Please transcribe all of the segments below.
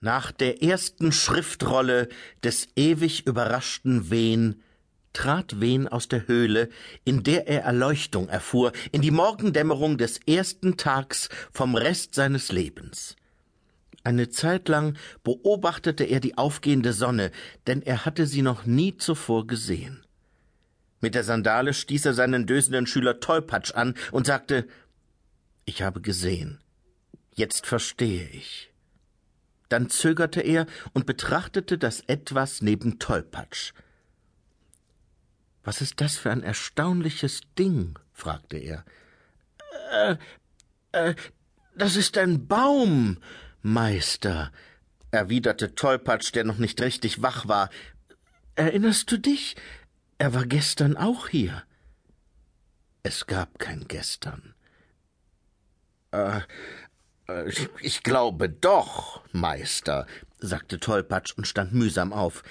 Nach der ersten Schriftrolle des ewig überraschten Wehn trat Wehn aus der Höhle, in der er Erleuchtung erfuhr, in die Morgendämmerung des ersten Tags vom Rest seines Lebens. Eine Zeit lang beobachtete er die aufgehende Sonne, denn er hatte sie noch nie zuvor gesehen. Mit der Sandale stieß er seinen dösenden Schüler Tollpatsch an und sagte Ich habe gesehen. Jetzt verstehe ich. Dann zögerte er und betrachtete das Etwas neben Tollpatsch. Was ist das für ein erstaunliches Ding? fragte er. Äh, äh, das ist ein Baum, Meister, erwiderte Tollpatsch, der noch nicht richtig wach war. Erinnerst du dich? Er war gestern auch hier. Es gab kein Gestern. Äh, ich glaube doch, Meister, sagte Tollpatsch und stand mühsam auf.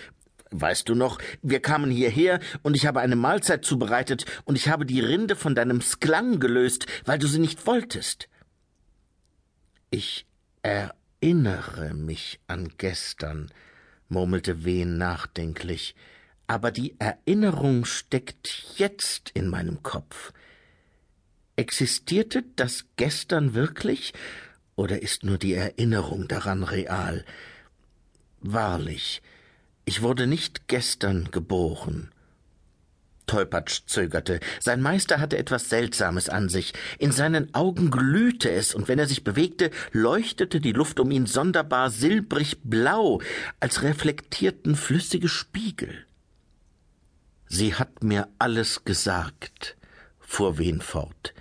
Weißt du noch, wir kamen hierher und ich habe eine Mahlzeit zubereitet und ich habe die Rinde von deinem Sklang gelöst, weil du sie nicht wolltest. Ich erinnere mich an gestern, murmelte Wehn nachdenklich, aber die Erinnerung steckt jetzt in meinem Kopf. Existierte das gestern wirklich oder ist nur die Erinnerung daran real? Wahrlich, ich wurde nicht gestern geboren. Tolpatsch zögerte. Sein Meister hatte etwas Seltsames an sich. In seinen Augen glühte es, und wenn er sich bewegte, leuchtete die Luft um ihn sonderbar silbrig blau, als reflektierten flüssige Spiegel. Sie hat mir alles gesagt, fuhr Wen fort.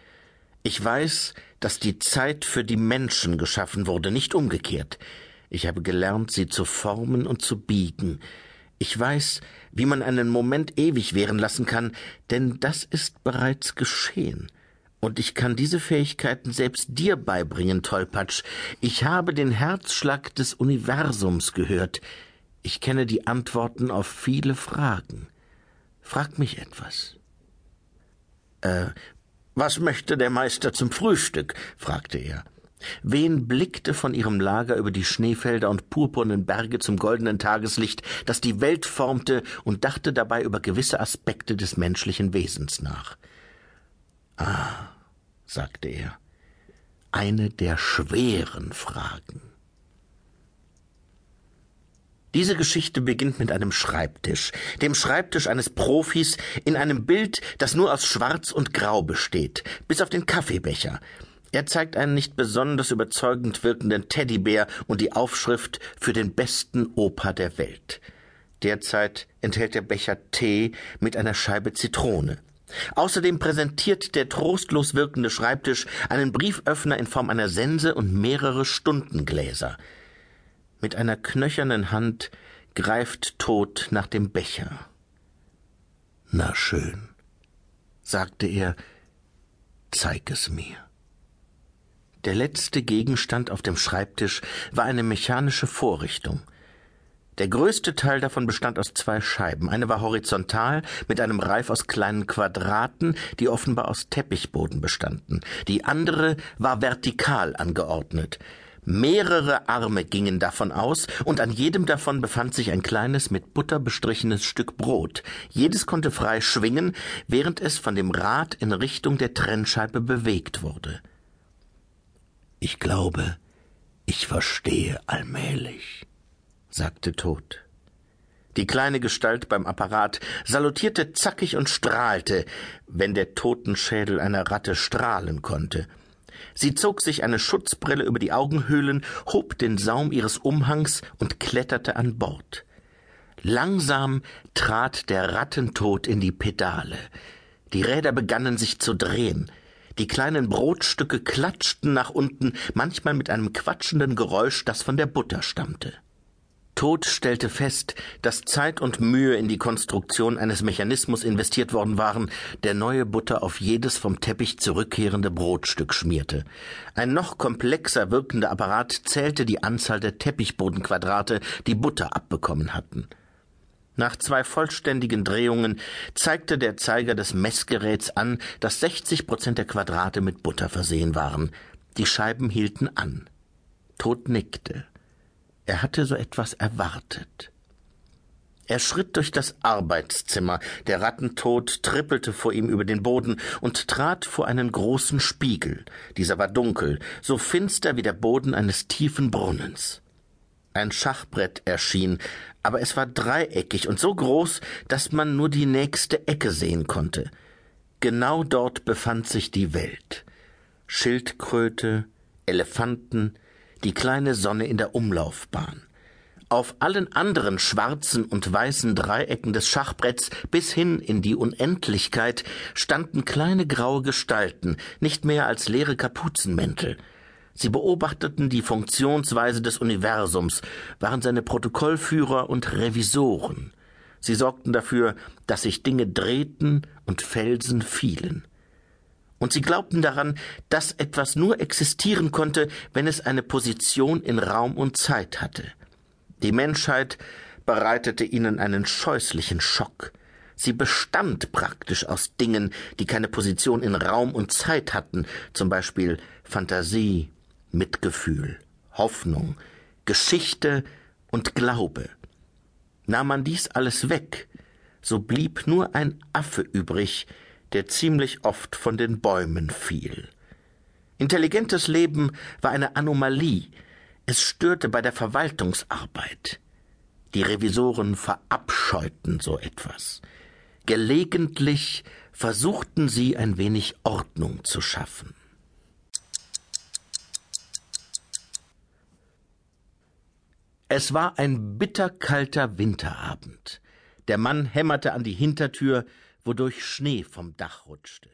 Ich weiß, dass die Zeit für die Menschen geschaffen wurde, nicht umgekehrt. Ich habe gelernt, sie zu formen und zu biegen. Ich weiß, wie man einen Moment ewig währen lassen kann, denn das ist bereits geschehen. Und ich kann diese Fähigkeiten selbst dir beibringen, Tollpatsch. Ich habe den Herzschlag des Universums gehört. Ich kenne die Antworten auf viele Fragen. Frag mich etwas. Äh, was möchte der Meister zum Frühstück? fragte er. Wen blickte von ihrem Lager über die Schneefelder und purpurnen Berge zum goldenen Tageslicht, das die Welt formte, und dachte dabei über gewisse Aspekte des menschlichen Wesens nach. Ah, sagte er, eine der schweren Fragen. Diese Geschichte beginnt mit einem Schreibtisch, dem Schreibtisch eines Profis in einem Bild, das nur aus Schwarz und Grau besteht, bis auf den Kaffeebecher. Er zeigt einen nicht besonders überzeugend wirkenden Teddybär und die Aufschrift für den besten Opa der Welt. Derzeit enthält der Becher Tee mit einer Scheibe Zitrone. Außerdem präsentiert der trostlos wirkende Schreibtisch einen Brieföffner in Form einer Sense und mehrere Stundengläser. Mit einer knöchernen Hand greift Tod nach dem Becher. Na schön, sagte er, zeig es mir. Der letzte Gegenstand auf dem Schreibtisch war eine mechanische Vorrichtung. Der größte Teil davon bestand aus zwei Scheiben. Eine war horizontal mit einem Reif aus kleinen Quadraten, die offenbar aus Teppichboden bestanden. Die andere war vertikal angeordnet. Mehrere Arme gingen davon aus, und an jedem davon befand sich ein kleines mit Butter bestrichenes Stück Brot. Jedes konnte frei schwingen, während es von dem Rad in Richtung der Trennscheibe bewegt wurde. Ich glaube, ich verstehe allmählich, sagte Tod. Die kleine Gestalt beim Apparat salutierte zackig und strahlte, wenn der Totenschädel einer Ratte strahlen konnte. Sie zog sich eine Schutzbrille über die Augenhöhlen, hob den Saum ihres Umhangs und kletterte an Bord. Langsam trat der Rattentod in die Pedale. Die Räder begannen sich zu drehen. Die kleinen Brotstücke klatschten nach unten, manchmal mit einem quatschenden Geräusch, das von der Butter stammte. Tod stellte fest, dass Zeit und Mühe in die Konstruktion eines Mechanismus investiert worden waren, der neue Butter auf jedes vom Teppich zurückkehrende Brotstück schmierte. Ein noch komplexer wirkender Apparat zählte die Anzahl der Teppichbodenquadrate, die Butter abbekommen hatten. Nach zwei vollständigen Drehungen zeigte der Zeiger des Messgeräts an, dass 60 Prozent der Quadrate mit Butter versehen waren. Die Scheiben hielten an. Tod nickte. Er hatte so etwas erwartet. Er schritt durch das Arbeitszimmer, der Rattentod trippelte vor ihm über den Boden und trat vor einen großen Spiegel. Dieser war dunkel, so finster wie der Boden eines tiefen Brunnens. Ein Schachbrett erschien, aber es war dreieckig und so groß, dass man nur die nächste Ecke sehen konnte. Genau dort befand sich die Welt. Schildkröte, Elefanten, die kleine Sonne in der Umlaufbahn. Auf allen anderen schwarzen und weißen Dreiecken des Schachbretts bis hin in die Unendlichkeit standen kleine graue Gestalten, nicht mehr als leere Kapuzenmäntel. Sie beobachteten die Funktionsweise des Universums, waren seine Protokollführer und Revisoren. Sie sorgten dafür, dass sich Dinge drehten und Felsen fielen. Und sie glaubten daran, dass etwas nur existieren konnte, wenn es eine Position in Raum und Zeit hatte. Die Menschheit bereitete ihnen einen scheußlichen Schock. Sie bestand praktisch aus Dingen, die keine Position in Raum und Zeit hatten, zum Beispiel Fantasie, Mitgefühl, Hoffnung, Geschichte und Glaube. Nahm man dies alles weg, so blieb nur ein Affe übrig, der ziemlich oft von den Bäumen fiel. Intelligentes Leben war eine Anomalie, es störte bei der Verwaltungsarbeit. Die Revisoren verabscheuten so etwas. Gelegentlich versuchten sie ein wenig Ordnung zu schaffen. Es war ein bitterkalter Winterabend. Der Mann hämmerte an die Hintertür, wodurch Schnee vom Dach rutschte.